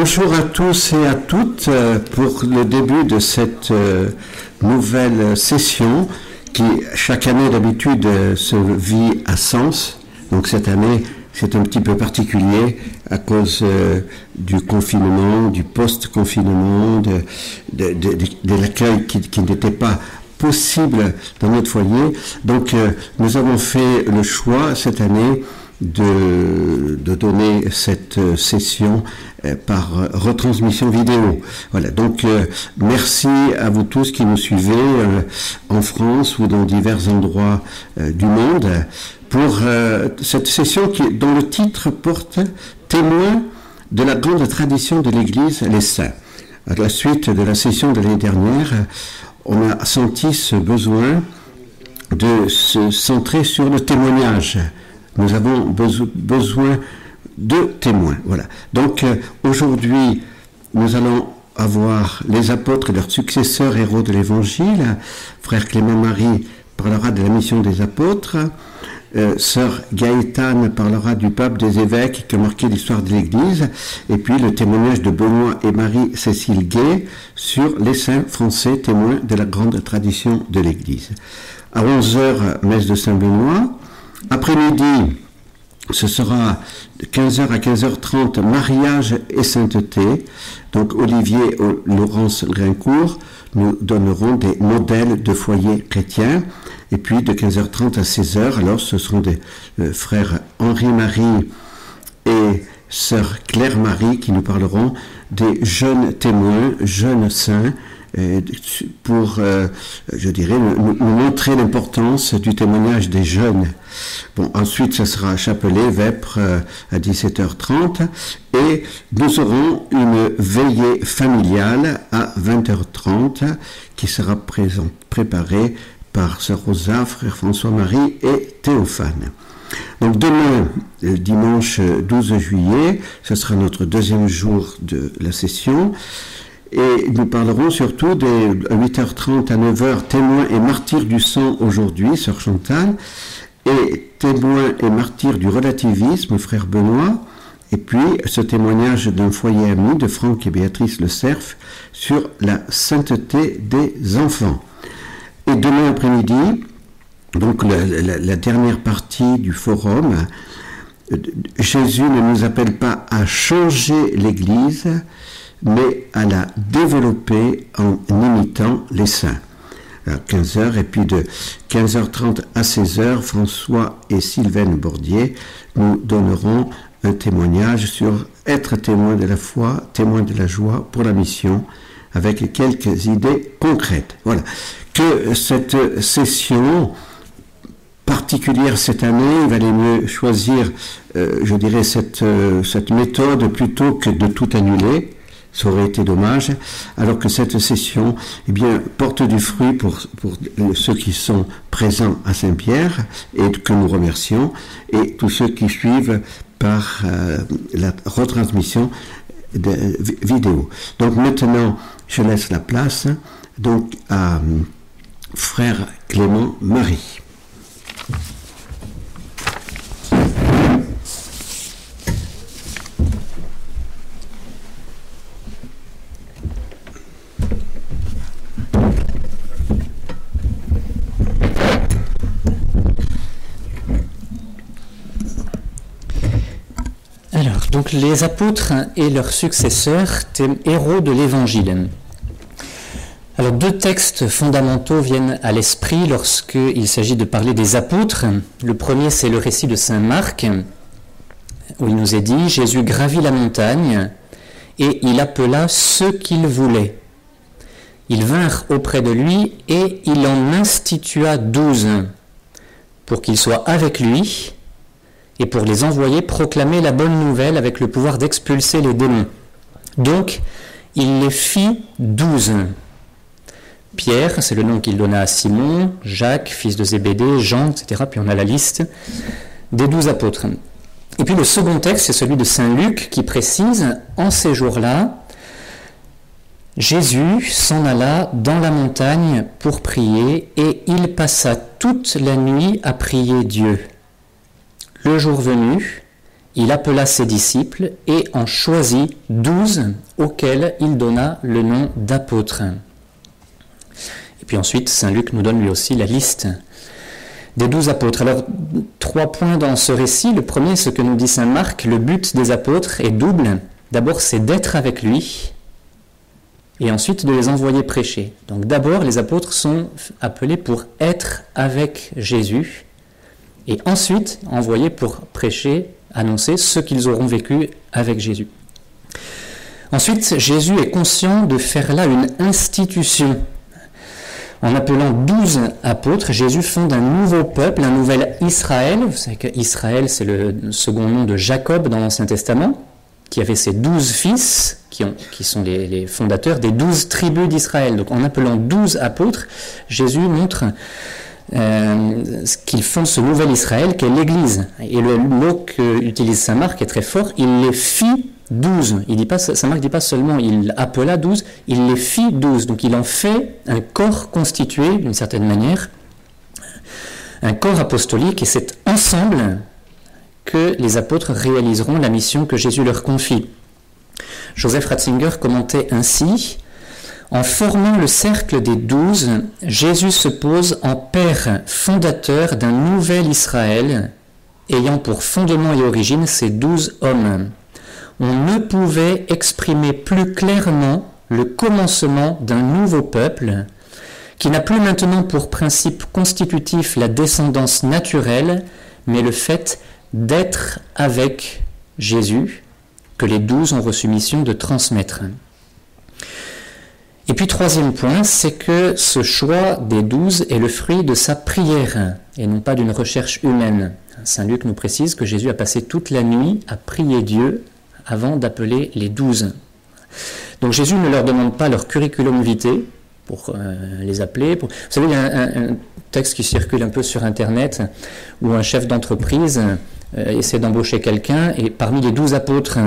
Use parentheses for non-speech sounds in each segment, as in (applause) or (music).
bonjour à tous et à toutes euh, pour le début de cette euh, nouvelle session qui chaque année d'habitude euh, se vit à Sens. Donc cette année c'est un petit peu particulier à cause du confinement, du post-confinement, de, de, l'accueil qui, qui n'était pas possible dans notre foyer. Donc nous avons fait le choix cette année de, de donner cette euh, session euh, par retransmission vidéo. Voilà, donc euh, merci à vous tous qui nous suivez en France ou dans divers endroits du monde pour cette session qui, dont le titre porte témoin de la grande tradition de l'Église, les saints. À la suite de la session de l'année dernière, on a senti ce besoin de se centrer sur le témoignage nous avons besoin de témoins. Voilà. Donc euh, aujourd'hui, nous allons avoir les apôtres et leurs successeurs héros de l'Évangile. Frère Clément Marie parlera de la mission des apôtres. Euh, sœur Gaëtane parlera du pape des évêques qui a marqué l'histoire de l'Église, et puis le témoignage de Benoît et Marie-Cécile Gay sur les saints français témoins de la grande tradition de l'Église. À 11h, messe de Saint-Benoît, après-midi, ce sera de 15h à 15h30, mariage et sainteté. Donc Olivier Laurence Grincourt nous donneront des modèles de foyer chrétiens. Et puis de 15h30 à 16h, alors ce seront des euh, frères Henri-Marie et sœur Claire-Marie qui nous parleront des jeunes témoins, jeunes saints, pour, euh, je dirais, nous, montrer l'importance du témoignage des jeunes. Bon, ensuite, ce sera Chapelet, Vêpres euh, à 17h30 et nous aurons une veillée familiale à 20h30 qui sera préparée par Sœur Rosa, Frère François-Marie et Théophane. Donc demain, dimanche 12 juillet, ce sera notre deuxième jour de la session. Et nous parlerons surtout des 8h30 à 9h, témoins et martyrs du sang aujourd'hui, sœur Chantal, et témoins et martyrs du relativisme, frère Benoît, et puis ce témoignage d'un foyer ami de Franck et Béatrice Le Cerf sur la sainteté des enfants. Et demain après-midi, donc la, la dernière partie du forum, Jésus ne nous appelle pas à changer l'Église, mais à la développer en imitant les saints. À 15h, et puis de 15h30 à 16h, François et Sylvaine Bordier nous donneront un témoignage sur être témoin de la foi, témoin de la joie pour la mission, avec quelques idées concrètes. Voilà. Que cette session particulière cette année, il valait mieux choisir, euh, je dirais, cette, euh, cette méthode plutôt que de tout annuler ça aurait été dommage, alors que cette session eh bien, porte du fruit pour, pour ceux qui sont présents à Saint-Pierre et que nous remercions, et tous ceux qui suivent par euh, la retransmission vidéo. Donc maintenant, je laisse la place donc à euh, frère Clément Marie. Donc les apôtres et leurs successeurs, héros de l'Évangile. Alors deux textes fondamentaux viennent à l'esprit lorsqu'il s'agit de parler des apôtres. Le premier, c'est le récit de Saint Marc, où il nous est dit, Jésus gravit la montagne et il appela ceux qu'il voulait. Ils vinrent auprès de lui et il en institua douze pour qu'ils soient avec lui et pour les envoyer proclamer la bonne nouvelle avec le pouvoir d'expulser les démons. Donc, il les fit douze. Pierre, c'est le nom qu'il donna à Simon, Jacques, fils de Zébédée, Jean, etc. Puis on a la liste des douze apôtres. Et puis le second texte, c'est celui de Saint Luc qui précise, en ces jours-là, Jésus s'en alla dans la montagne pour prier et il passa toute la nuit à prier Dieu. Le jour venu, il appela ses disciples et en choisit douze auxquels il donna le nom d'apôtres. Et puis ensuite, Saint Luc nous donne lui aussi la liste des douze apôtres. Alors, trois points dans ce récit. Le premier, ce que nous dit Saint Marc, le but des apôtres est double. D'abord, c'est d'être avec lui, et ensuite de les envoyer prêcher. Donc d'abord, les apôtres sont appelés pour être avec Jésus, et ensuite envoyés pour prêcher, annoncer ce qu'ils auront vécu avec Jésus. Ensuite, Jésus est conscient de faire là une institution en appelant douze apôtres, Jésus fonde un nouveau peuple, un nouvel Israël. Vous savez qu'Israël, c'est le second nom de Jacob dans l'Ancien Testament, qui avait ses douze fils, qui sont les, fondateurs des douze tribus d'Israël. Donc en appelant douze apôtres, Jésus montre euh, qu'il fonde ce nouvel Israël qu'est l'Église. Et le mot qu'utilise Saint Marc est très fort, il les fit 12. Il dit pas, Saint Marc ne dit pas seulement il appela 12, il les fit 12. Donc il en fait un corps constitué d'une certaine manière, un corps apostolique, et c'est ensemble que les apôtres réaliseront la mission que Jésus leur confie. Joseph Ratzinger commentait ainsi En formant le cercle des douze, Jésus se pose en père fondateur d'un nouvel Israël, ayant pour fondement et origine ces douze hommes on ne pouvait exprimer plus clairement le commencement d'un nouveau peuple qui n'a plus maintenant pour principe constitutif la descendance naturelle, mais le fait d'être avec Jésus, que les douze ont reçu mission de transmettre. Et puis troisième point, c'est que ce choix des douze est le fruit de sa prière et non pas d'une recherche humaine. Saint Luc nous précise que Jésus a passé toute la nuit à prier Dieu avant d'appeler les douze. Donc Jésus ne leur demande pas leur curriculum vitae pour euh, les appeler. Vous savez, il y a un, texte qui circule un peu sur Internet où un chef d'entreprise euh, essaie d'embaucher quelqu'un et parmi les douze apôtres,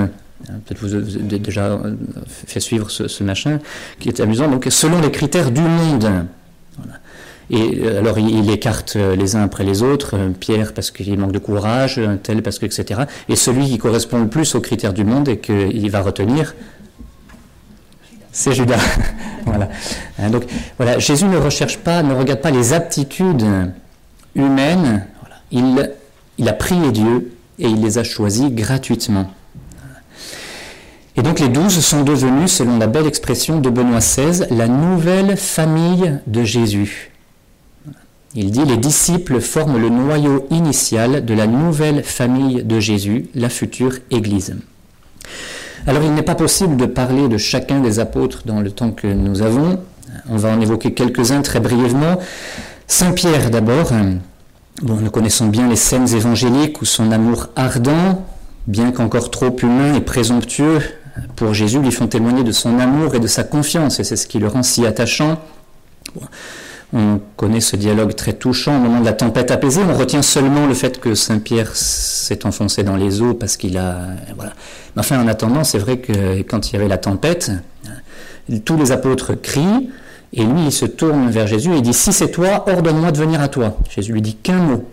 peut-être vous avez déjà euh, fait suivre ce, machin, qui est amusant, donc selon les critères du monde. Et euh, alors il, écarte euh, les uns après les autres, Pierre parce qu'il manque de courage, tel parce que, etc. Et celui qui correspond le plus aux critères du monde et qu'il va retenir, c'est Judas. (laughs) voilà. Hein, donc voilà, Jésus ne recherche pas, ne regarde pas les aptitudes humaines. Il, il a prié Dieu et il les a choisis gratuitement. Et donc les douze sont devenus, selon la belle expression de Benoît XVI, la nouvelle famille de Jésus. Il dit les disciples forment le noyau initial de la nouvelle famille de Jésus, la future Église. Alors il n'est pas possible de parler de chacun des apôtres dans le temps que nous avons. On va en évoquer quelques-uns très brièvement. Saint Pierre d'abord. Bon, nous connaissons bien les scènes évangéliques où son amour ardent, bien qu'encore trop humain et présomptueux pour Jésus, lui font témoigner de son amour et de sa confiance, et c'est ce qui le rend si attachant. On connaît ce dialogue très touchant au moment de la tempête apaisée. On retient seulement le fait que Saint-Pierre s'est enfoncé dans les eaux parce qu'il a. Voilà. Enfin, en attendant, c'est vrai que quand il y avait la tempête, tous les apôtres crient et lui, il se tourne vers Jésus et dit Si c'est toi, ordonne-moi de venir à toi. Jésus lui dit qu'un mot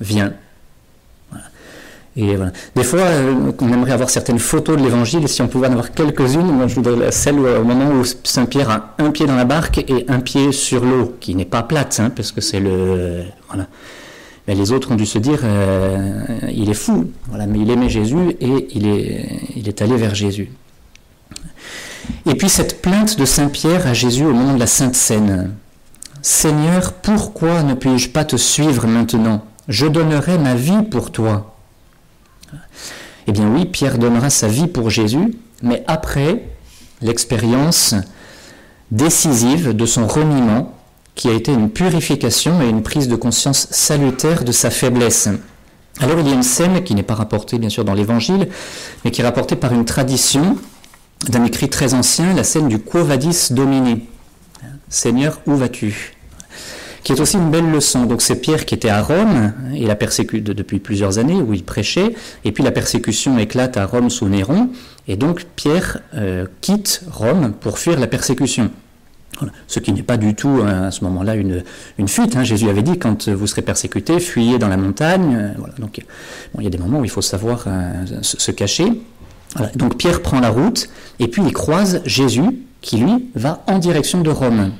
Viens. Des fois, euh, on aimerait avoir certaines photos de l'évangile, si on pouvait en avoir quelques-unes, moi je voudrais celle au moment où Saint Pierre a un pied dans la barque et un pied sur l'eau, qui n'est pas plate, hein, parce que c'est le. Voilà. Mais les autres ont dû se dire, euh, il est fou, mais il aimait Jésus et il est, il est allé vers Jésus. Et puis cette plainte de Saint Pierre à Jésus au moment de la Sainte Seine. Seigneur, pourquoi ne puis-je pas te suivre maintenant? Je donnerai ma vie pour toi. Eh bien oui, Pierre donnera sa vie pour Jésus, mais après l'expérience décisive de son reniement, qui a été une purification et une prise de conscience salutaire de sa faiblesse. Alors il y a une scène qui n'est pas rapportée bien sûr dans l'Évangile, mais qui est rapportée par une tradition d'un écrit très ancien, la scène du Quo Vadis Domini. Seigneur, où vas-tu? Qui est aussi une belle leçon. Donc c'est Pierre qui était à Rome, et la persécute depuis plusieurs années, où il prêchait, et puis la persécution éclate à Rome sous Néron, et donc Pierre euh, quitte Rome pour fuir la persécution. Ce qui n'est pas du tout à ce moment-là une, fuite. Hein. Jésus avait dit quand vous serez persécutés, fuyez dans la montagne. Donc il y a des moments où il faut savoir se, cacher. Donc Pierre prend la route et puis il croise Jésus qui lui va en direction de Rome.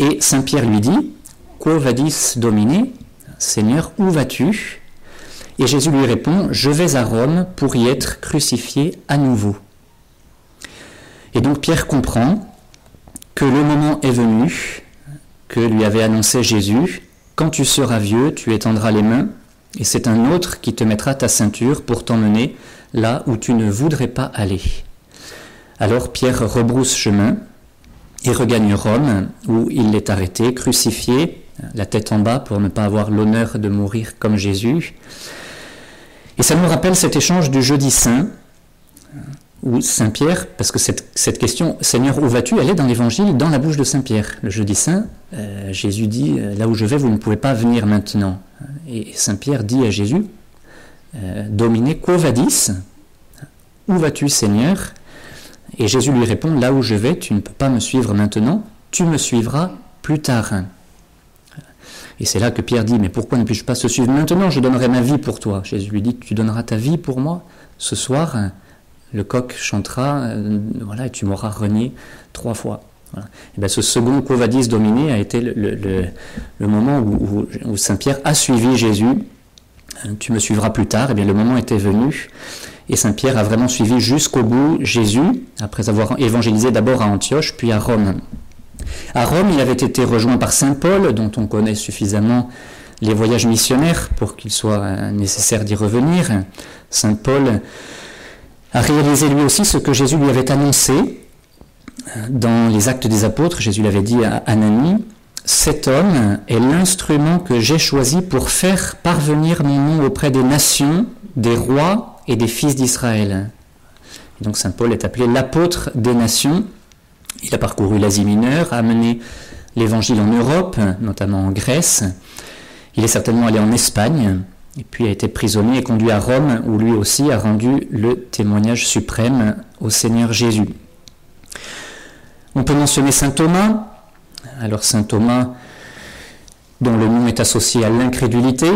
Et Saint Pierre lui dit Quo vadis domine Seigneur, où vas-tu? Et Jésus lui répond Je vais à Rome pour y être crucifié à nouveau. Et donc Pierre comprend que le moment est venu, que lui avait annoncé Jésus Quand tu seras vieux, tu étendras les mains, et c'est un autre qui te mettra ta ceinture pour t'emmener là où tu ne voudrais pas aller. Alors Pierre rebrousse chemin et regagne Rome, où il est arrêté, crucifié, la tête en bas pour ne pas avoir l'honneur de mourir comme Jésus. Et ça nous rappelle cet échange du jeudi saint, où Saint Pierre, parce que cette, question, Seigneur, où vas-tu? Elle est dans l'évangile, dans la bouche de Saint Pierre. Le jeudi saint, euh, Jésus dit, euh, là où je vais, vous ne pouvez pas venir maintenant. Et Saint Pierre dit à Jésus, euh, Domine quo vadis Où vas-tu, Seigneur? Et Jésus lui répond Là où je vais, tu ne peux pas me suivre maintenant, tu me suivras plus tard. Et c'est là que Pierre dit Mais pourquoi ne puis-je pas se suivre maintenant Je donnerai ma vie pour toi. Jésus lui dit Tu donneras ta vie pour moi Ce soir, le coq chantera, euh, voilà, et tu m'auras renié trois fois. Et bien, ce second quo vadis dominé a été le, moment où, où Saint Pierre a suivi Jésus tu me suivras plus tard, et bien le moment était venu, et Saint Pierre a vraiment suivi jusqu'au bout Jésus, après avoir évangélisé d'abord à Antioche, puis à Rome. À Rome, il avait été rejoint par Saint Paul, dont on connaît suffisamment les voyages missionnaires pour qu'il soit euh, nécessaire d'y revenir. Saint Paul a réalisé lui aussi ce que Jésus lui avait annoncé euh, dans les actes des apôtres. Jésus l'avait dit à Ananie, cet homme est l'instrument que j'ai choisi pour faire parvenir mon nom auprès des nations, des rois et des fils d'Israël. Donc Saint Paul est appelé l'apôtre des nations. Il a parcouru l'Asie mineure, a amené l'évangile en Europe, notamment en Grèce. Il est certainement allé en Espagne, et puis a été prisonnier et conduit à Rome, où lui aussi a rendu le témoignage suprême au Seigneur Jésus. On peut mentionner Saint Thomas, alors saint Thomas, dont le nom est associé à l'incrédulité,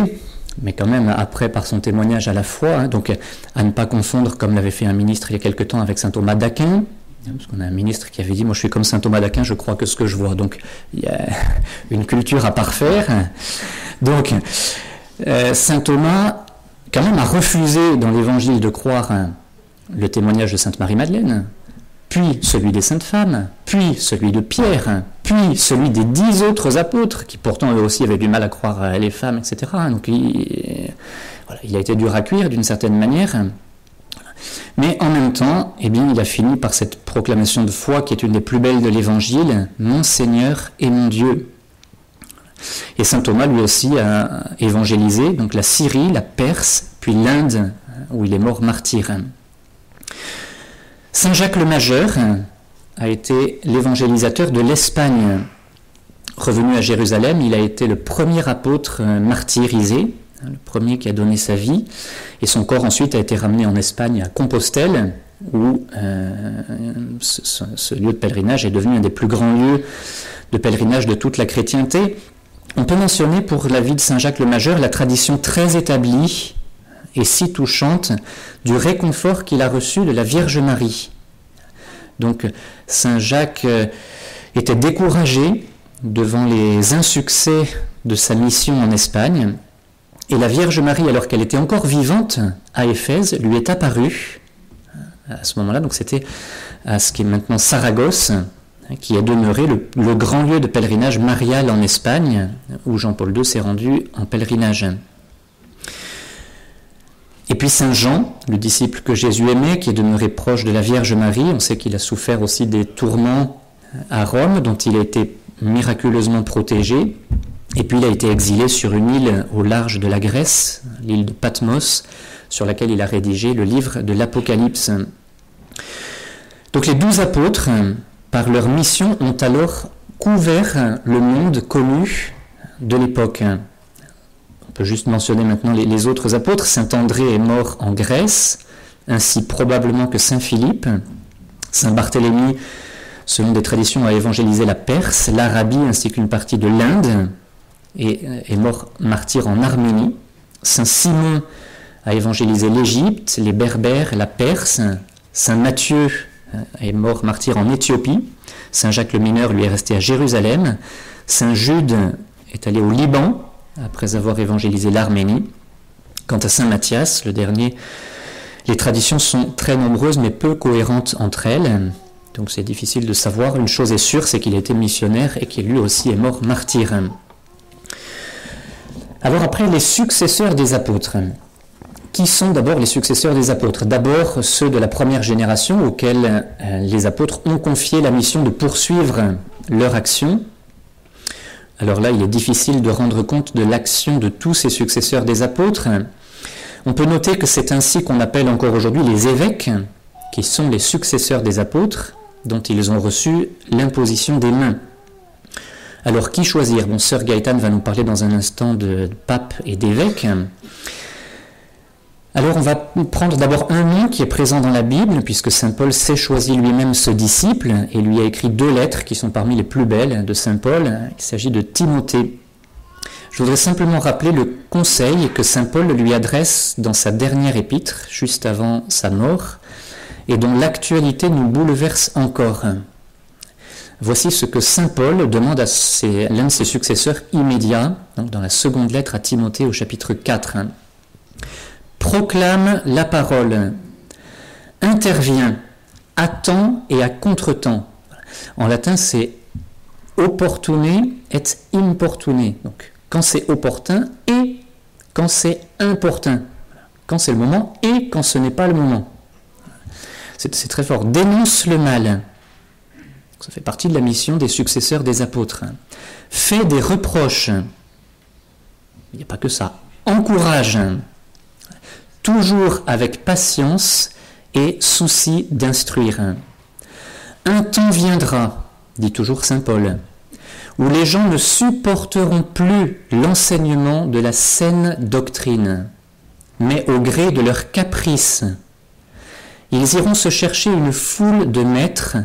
mais quand même après par son témoignage à la foi, hein, donc à ne pas confondre comme l'avait fait un ministre il y a quelque temps avec saint Thomas d'Aquin, parce qu'on a un ministre qui avait dit moi je suis comme saint Thomas d'Aquin, je crois que ce que je vois, donc il y a (laughs) une culture à parfaire. Donc euh, saint Thomas quand même a refusé dans l'évangile de croire hein, le témoignage de sainte Marie-Madeleine, puis celui des saintes femmes, puis celui de Pierre, puis celui des dix autres apôtres, qui pourtant eux aussi avaient du mal à croire les femmes, etc. Donc il, a été dur à cuire d'une certaine manière. Mais en même temps, eh il a fini par cette proclamation de foi qui est une des plus belles de l'Évangile, Mon Seigneur et mon Dieu. Et saint Thomas lui aussi a évangélisé donc la Syrie, la Perse, puis l'Inde, où il est mort martyr. Saint Jacques le Majeur a été l'évangélisateur de l'Espagne. Revenu à Jérusalem, il a été le premier apôtre martyrisé, hein, le premier qui a donné sa vie, et son corps ensuite a été ramené en Espagne à Compostelle, où euh, ce, lieu de pèlerinage est devenu un des plus grands lieux de pèlerinage de toute la chrétienté. On peut mentionner pour la vie de Saint Jacques le Majeur la tradition très établie et si touchante du réconfort qu'il a reçu de la Vierge Marie. Donc Saint Jacques euh, était découragé devant les insuccès de sa mission en Espagne, et la Vierge Marie, alors qu'elle était encore vivante à Éphèse, lui est apparue à ce moment-là, donc c'était à ce qui est maintenant Saragosse, qui est demeuré le, le, grand lieu de pèlerinage marial en Espagne, où Jean-Paul II s'est rendu en pèlerinage. Et puis Saint Jean, le disciple que Jésus aimait, qui est demeuré proche de la Vierge Marie, on sait qu'il a souffert aussi des tourments à Rome, dont il a été miraculeusement protégé. Et puis il a été exilé sur une île au large de la Grèce, l'île de Patmos, sur laquelle il a rédigé le livre de l'Apocalypse. Donc les douze apôtres, par leur mission, ont alors couvert le monde connu de l'époque peut juste mentionner maintenant les, autres apôtres. Saint André est mort en Grèce, ainsi probablement que Saint Philippe. Saint Barthélemy selon des traditions, a évangélisé la Perse, l'Arabie ainsi qu'une partie de l'Inde et euh, est mort martyr en Arménie. Saint Simon a évangélisé l'Égypte, les Berbères, la Perse. Saint Matthieu euh, est mort martyr en Éthiopie. Saint Jacques le Mineur lui est resté à Jérusalem. Saint Jude est allé au Liban après avoir évangélisé l'Arménie. Quant à Saint Matthias, le dernier, les traditions sont très nombreuses mais peu cohérentes entre elles. Donc c'est difficile de savoir. Une chose est sûre, c'est qu'il était missionnaire et qu'il lui aussi est mort martyr. Alors après, les successeurs des apôtres. Qui sont d'abord les successeurs des apôtres? D'abord ceux de la première génération auxquels euh, les apôtres ont confié la mission de poursuivre leur action. Alors là, il est difficile de rendre compte de l'action de tous ces successeurs des apôtres. On peut noter que c'est ainsi qu'on appelle encore aujourd'hui les évêques, qui sont les successeurs des apôtres, dont ils ont reçu l'imposition des mains. Alors qui choisir? Bon, Sœur Gaëtan va nous parler dans un instant de pape et d'évêque. Alors on va prendre d'abord un nom qui est présent dans la Bible, puisque Saint Paul s'est choisi lui-même ce disciple et lui a écrit deux lettres qui sont parmi les plus belles de Saint Paul. Il s'agit de Timothée. Je voudrais simplement rappeler le conseil que Saint Paul lui adresse dans sa dernière épître, juste avant sa mort, et dont l'actualité nous bouleverse encore. Voici ce que Saint Paul demande à l'un de ses successeurs immédiats, dans la seconde lettre à Timothée au chapitre 4. Proclame la parole, intervient à temps et à contre-temps. En latin, c'est opportuné et importuné. Donc, quand c'est opportun et quand c'est important. Quand c'est le moment et quand ce n'est pas le moment. C'est très fort. Dénonce le mal. Ça fait partie de la mission des successeurs des apôtres. Fait des reproches. Il n'y a pas que ça. Encourage. Toujours avec patience et souci d'instruire. Un temps viendra, dit toujours Saint Paul, où les gens ne supporteront plus l'enseignement de la saine doctrine, mais au gré de leurs caprices. Ils iront se chercher une foule de maîtres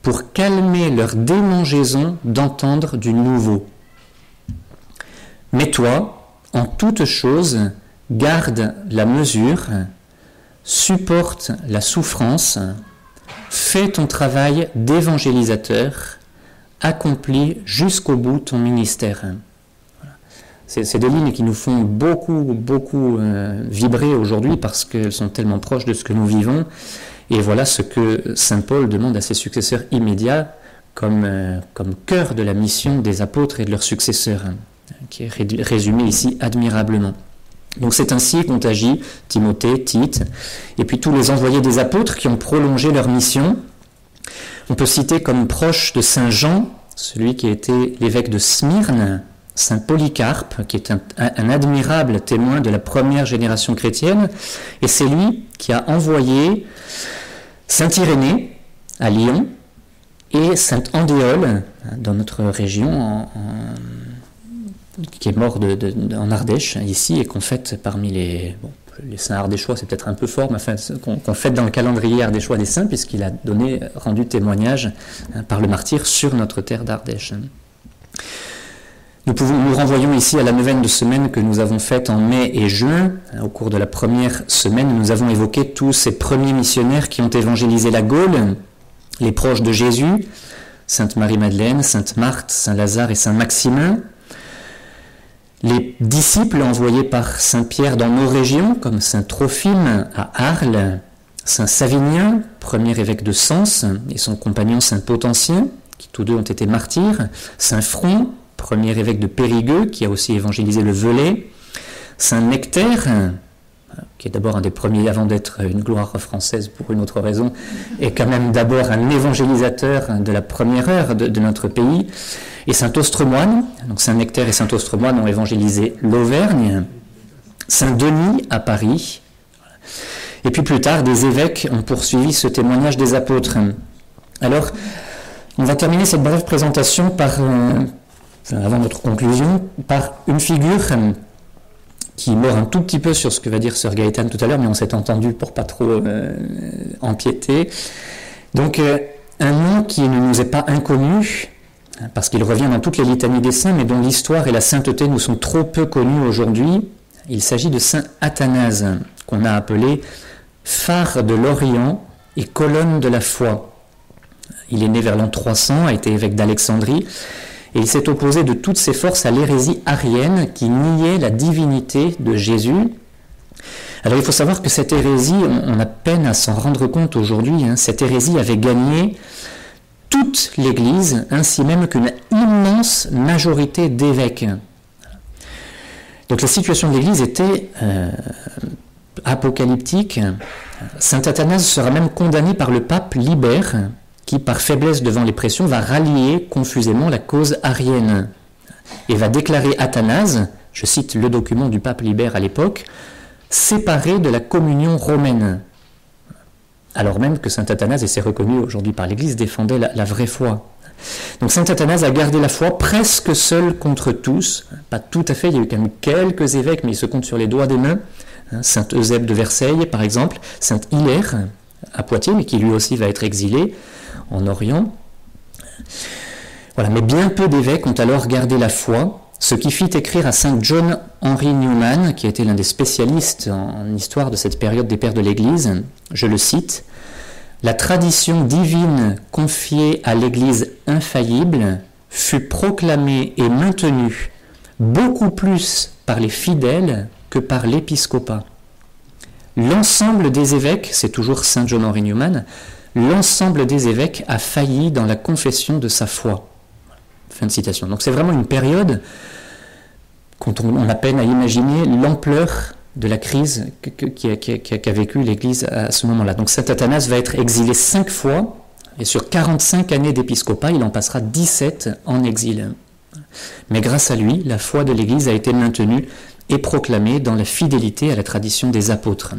pour calmer leur démangeaison d'entendre du nouveau. Mais toi, en toute chose, garde la mesure, supporte la souffrance, fais ton travail d'évangélisateur, accomplis jusqu'au bout ton ministère. C'est des lignes qui nous font beaucoup, beaucoup euh, vibrer aujourd'hui parce qu'elles sont tellement proches de ce que nous vivons. Et voilà ce que Saint Paul demande à ses successeurs immédiats comme, euh, cœur de la mission des apôtres et de leurs successeurs, hein, qui est résumé ici admirablement. Donc c'est ainsi qu'ont agi Timothée, Tite, et puis tous les envoyés des apôtres qui ont prolongé leur mission. On peut citer comme proche de Saint Jean, celui qui a été l'évêque de Smyrne, Saint Polycarpe, qui est un, admirable témoin de la première génération chrétienne, et c'est lui qui a envoyé Saint Irénée à Lyon et Saint Andéole dans notre région, qui est mort en Ardèche ici et qu'on fête parmi les saints ardéchois, c'est peut-être un peu fort, mais qu'on fête dans le calendrier ardéchois des saints, puisqu'il a donné, rendu témoignage hein, par le martyr sur notre terre d'Ardèche. Nous, nous renvoyons ici à la neuvaine de semaine que nous avons faite en mai et juin. Au cours de la première semaine, nous avons évoqué tous ces premiers missionnaires qui ont évangélisé la Gaule, les proches de Jésus, Sainte Marie-Madeleine, Sainte Marthe, Saint Lazare et Saint Maximin, les disciples envoyés par Saint Pierre dans nos régions, comme Saint Trophime à Arles, Saint Savinien, premier évêque de Sens, et son compagnon Saint Potentien, qui tous deux ont été martyrs, Saint Front, premier évêque de Périgueux, qui a aussi évangélisé le Velay, Saint Nectaire, qui est d'abord un des premiers, avant d'être une gloire française pour une autre raison, est quand même d'abord un évangélisateur de la première heure de, notre pays, et Saint Ostremoine, donc Saint Nectaire et Saint Ostremoine ont évangélisé l'Auvergne, Saint Denis à Paris, et puis plus tard, des évêques ont poursuivi ce témoignage des apôtres. Alors, on va terminer cette brève présentation par, euh, avant notre conclusion, par une figure qui mord un tout petit peu sur ce que va dire Sir Gaëtan tout à l'heure, mais on s'est entendu pour pas trop euh, empiéter. Donc, euh, un nom qui ne nous est pas inconnu, parce qu'il revient dans toutes les litanies des saints, mais dont l'histoire et la sainteté nous sont trop peu connues aujourd'hui. Il s'agit de saint Athanase, qu'on a appelé phare de l'Orient et colonne de la foi. Il est né vers l'an 300, a été évêque d'Alexandrie, et il s'est opposé de toutes ses forces à l'hérésie arienne qui niait la divinité de Jésus. Alors il faut savoir que cette hérésie, on a peine à s'en rendre compte aujourd'hui, hein. cette hérésie avait gagné toute l'Église, ainsi même qu'une immense majorité d'évêques. Donc la situation de l'Église était euh, apocalyptique. Saint Athanase sera même condamné par le pape Libère, qui, par faiblesse devant les pressions, va rallier confusément la cause arienne et va déclarer Athanase, je cite le document du pape Libère à l'époque, séparé de la communion romaine. Alors même que saint Athanase, et c'est reconnu aujourd'hui par l'Église, défendait la, vraie foi. Donc saint Athanase a gardé la foi presque seul contre tous, pas tout à fait, il y a eu quand même quelques évêques, mais il se compte sur les doigts des mains, Hein, Saint Eusèbe de Versailles, par exemple, Saint Hilaire à Poitiers, mais qui lui aussi va être exilé en Orient. Voilà, mais bien peu d'évêques ont alors gardé la foi, ce qui fit écrire à Saint John Henry Newman, qui été l'un des spécialistes en histoire de cette période des pères de l'Église, je le cite, La tradition divine confiée à l'Église infaillible fut proclamée et maintenue beaucoup plus par les fidèles par l'épiscopat. L'ensemble des évêques, c'est toujours Saint John Henry Newman, l'ensemble des évêques a failli dans la confession de sa foi. Fin de citation. Donc c'est vraiment une période quand on, a peine à imaginer l'ampleur de la crise qu'a qu vécu l'Église à ce moment-là. Donc Saint Athanas va être exilé cinq fois, et sur 45 années d'épiscopat, il en passera 17 en exil. Mais grâce à lui, la foi de l'Église a été maintenue et proclamé dans la fidélité à la tradition des apôtres.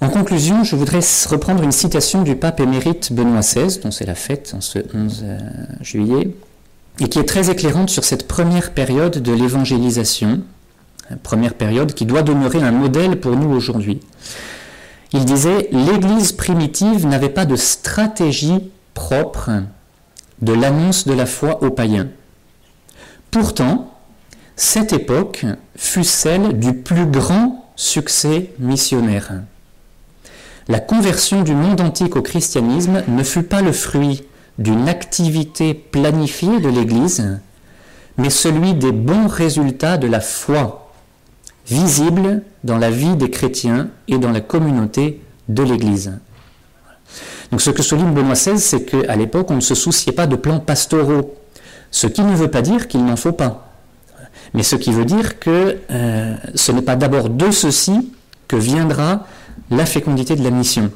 En conclusion, je voudrais reprendre une citation du pape émérite Benoît XVI, dont c'est la fête en ce 11 euh, juillet, et qui est très éclairante sur cette première période de l'évangélisation, première période qui doit demeurer un modèle pour nous aujourd'hui. Il disait, l'Église primitive n'avait pas de stratégie propre de l'annonce de la foi aux païens. Pourtant, cette époque fut celle du plus grand succès missionnaire. La conversion du monde antique au christianisme ne fut pas le fruit d'une activité planifiée de l'Église, mais celui des bons résultats de la foi, visibles dans la vie des chrétiens et dans la communauté de l'Église. Donc ce que souligne Benoît XVI, c'est qu'à l'époque, on ne se souciait pas de plans pastoraux, ce qui ne veut pas dire qu'il n'en faut pas mais ce qui veut dire que euh, ce n'est pas d'abord de ceci que viendra la fécondité de la mission.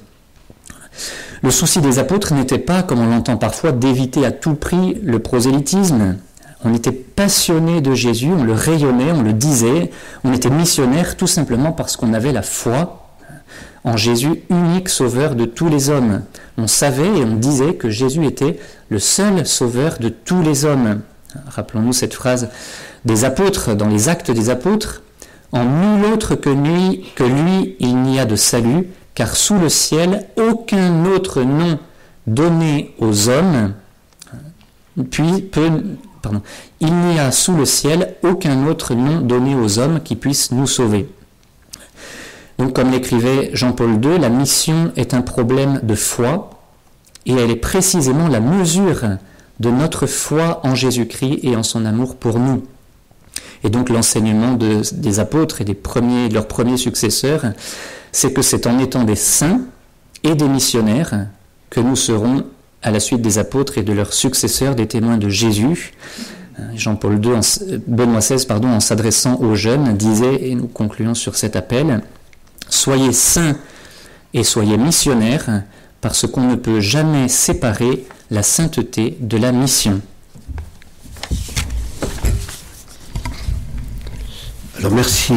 Le souci des apôtres n'était pas, comme on l'entend parfois, d'éviter à tout prix le prosélytisme. On était passionné de Jésus, on le rayonnait, on le disait, on était missionnaire tout simplement parce qu'on avait la foi en Jésus, unique sauveur de tous les hommes. On savait et on disait que Jésus était le seul sauveur de tous les hommes. Rappelons-nous cette phrase des apôtres, dans les actes des apôtres, en nul autre que lui, que lui il n'y a de salut, car sous le ciel aucun autre nom donné aux hommes, puis il n'y a sous le ciel aucun autre nom donné aux hommes qui puisse nous sauver. Donc comme l'écrivait Jean-Paul II, la mission est un problème de foi et elle est précisément la mesure de notre foi en Jésus-Christ et en son amour pour nous. Et donc l'enseignement des apôtres et des premiers, de leurs premiers successeurs, c'est que c'est en étant des saints et des missionnaires que nous serons, à la suite des apôtres et de leurs successeurs, des témoins de Jésus. Jean-Paul II, Benoît XVI, pardon, en s'adressant aux jeunes, disait, et nous concluons sur cet appel, Soyez saints et soyez missionnaires, parce qu'on ne peut jamais séparer la sainteté de la mission. Merci